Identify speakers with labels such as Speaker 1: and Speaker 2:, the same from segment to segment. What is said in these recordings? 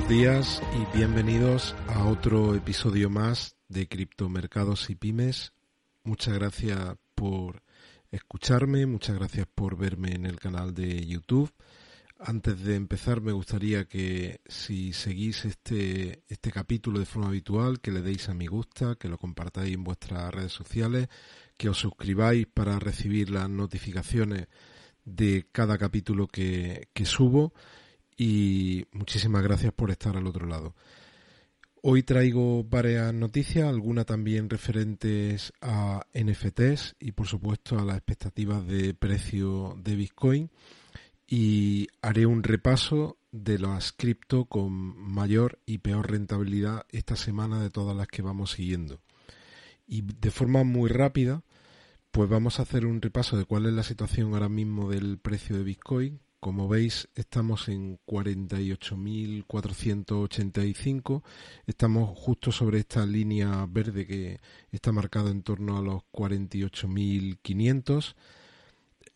Speaker 1: días y bienvenidos a otro episodio más de Criptomercados y Pymes. Muchas gracias por escucharme, muchas gracias por verme en el canal de YouTube. Antes de empezar me gustaría que si seguís este, este capítulo de forma habitual, que le deis a mi gusta, que lo compartáis en vuestras redes sociales, que os suscribáis para recibir las notificaciones de cada capítulo que, que subo y muchísimas gracias por estar al otro lado. Hoy traigo varias noticias, algunas también referentes a NFTs y por supuesto a las expectativas de precio de Bitcoin y haré un repaso de las cripto con mayor y peor rentabilidad esta semana de todas las que vamos siguiendo. Y de forma muy rápida, pues vamos a hacer un repaso de cuál es la situación ahora mismo del precio de Bitcoin, como veis, estamos en 48.485. Estamos justo sobre esta línea verde que está marcada en torno a los 48.500.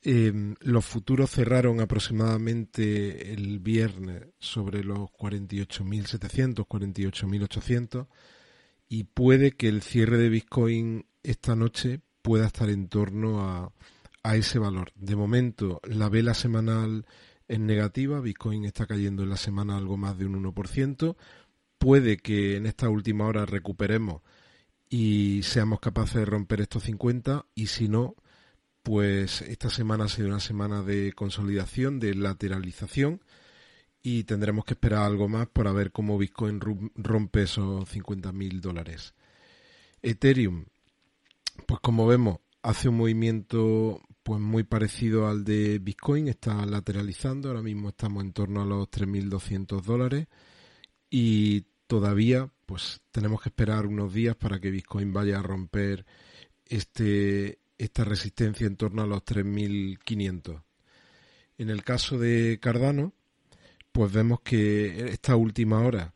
Speaker 1: Em, los futuros cerraron aproximadamente el viernes sobre los 48.700, 48.800 y puede que el cierre de Bitcoin esta noche pueda estar en torno a a ese valor. De momento, la vela semanal es negativa, Bitcoin está cayendo en la semana algo más de un 1%. Puede que en esta última hora recuperemos y seamos capaces de romper estos 50 y si no, pues esta semana ha sido una semana de consolidación, de lateralización y tendremos que esperar algo más para ver cómo Bitcoin rompe esos 50.000 dólares. Ethereum, pues como vemos, hace un movimiento pues muy parecido al de Bitcoin, está lateralizando, ahora mismo estamos en torno a los 3.200 dólares y todavía pues tenemos que esperar unos días para que Bitcoin vaya a romper este, esta resistencia en torno a los 3.500. En el caso de Cardano, pues vemos que esta última hora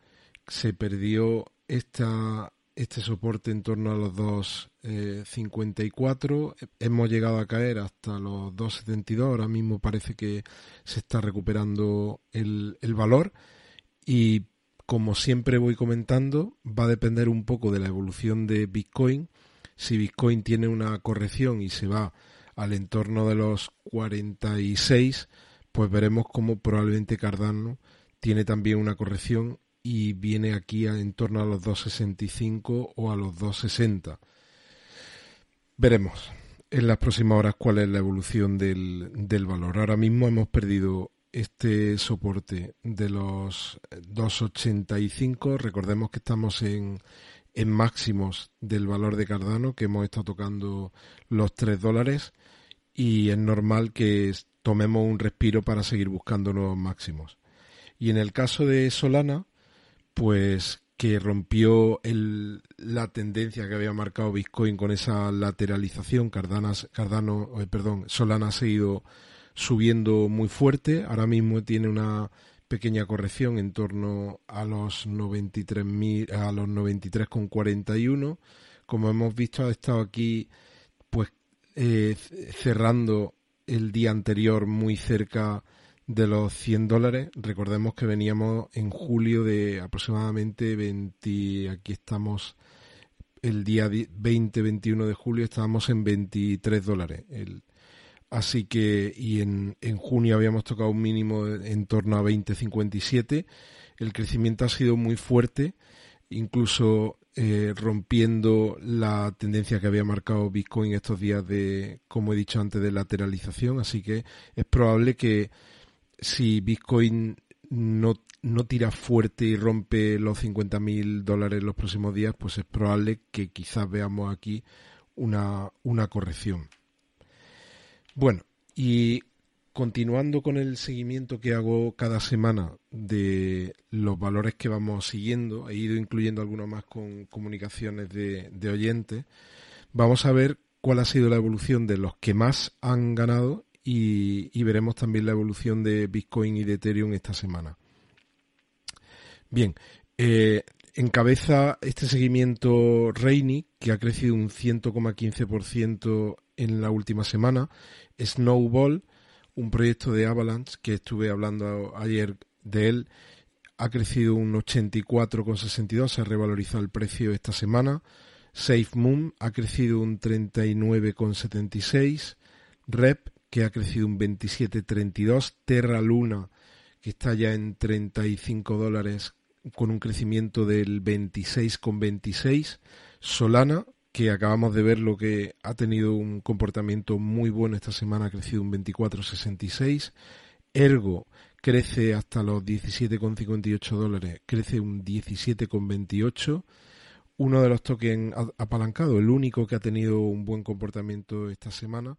Speaker 1: se perdió esta, este soporte en torno a los 2.54. Eh, Hemos llegado a caer hasta los 2.72. Ahora mismo parece que se está recuperando el, el valor. Y como siempre voy comentando, va a depender un poco de la evolución de Bitcoin. Si Bitcoin tiene una corrección y se va al entorno de los 46, pues veremos cómo probablemente Cardano tiene también una corrección y viene aquí en torno a los 2.65 o a los 2.60. Veremos en las próximas horas cuál es la evolución del, del valor. Ahora mismo hemos perdido este soporte de los 2.85. Recordemos que estamos en, en máximos del valor de Cardano, que hemos estado tocando los 3 dólares y es normal que tomemos un respiro para seguir buscando nuevos máximos. Y en el caso de Solana, pues que rompió el, la tendencia que había marcado Bitcoin con esa lateralización. Cardano, eh, perdón, Solana ha seguido subiendo muy fuerte. Ahora mismo tiene una pequeña corrección en torno a los 93.000 a los 93,41. Como hemos visto, ha estado aquí pues eh, cerrando el día anterior muy cerca de los 100 dólares. Recordemos que veníamos en julio de aproximadamente 20, aquí estamos el día 20-21 de julio estábamos en 23 dólares. El, así que, y en, en junio habíamos tocado un mínimo en torno a 20-57. El crecimiento ha sido muy fuerte, incluso eh, rompiendo la tendencia que había marcado Bitcoin estos días de, como he dicho antes, de lateralización. Así que es probable que si Bitcoin no, no tira fuerte y rompe los 50.000 dólares los próximos días, pues es probable que quizás veamos aquí una, una corrección. Bueno, y continuando con el seguimiento que hago cada semana de los valores que vamos siguiendo, he ido incluyendo algunos más con comunicaciones de, de oyentes, vamos a ver cuál ha sido la evolución de los que más han ganado y, veremos también la evolución de Bitcoin y de Ethereum esta semana. Bien, eh, encabeza este seguimiento Rainy, que ha crecido un 100,15% en la última semana. Snowball, un proyecto de Avalanche que estuve hablando ayer de él, ha crecido un 84,62, se ha revalorizado el precio esta semana. SafeMoon ha crecido un 39,76. Rep, que ha crecido un 27,32. Terra Luna, que está ya en 35 dólares con un crecimiento del 26,26. Solana, que acabamos de ver lo que ha tenido un comportamiento muy bueno esta semana, ha crecido un 24,66. Ergo crece hasta los 17,58 dólares, crece un 17,28. Uno de los tokens apalancados, el único que ha tenido un buen comportamiento esta semana,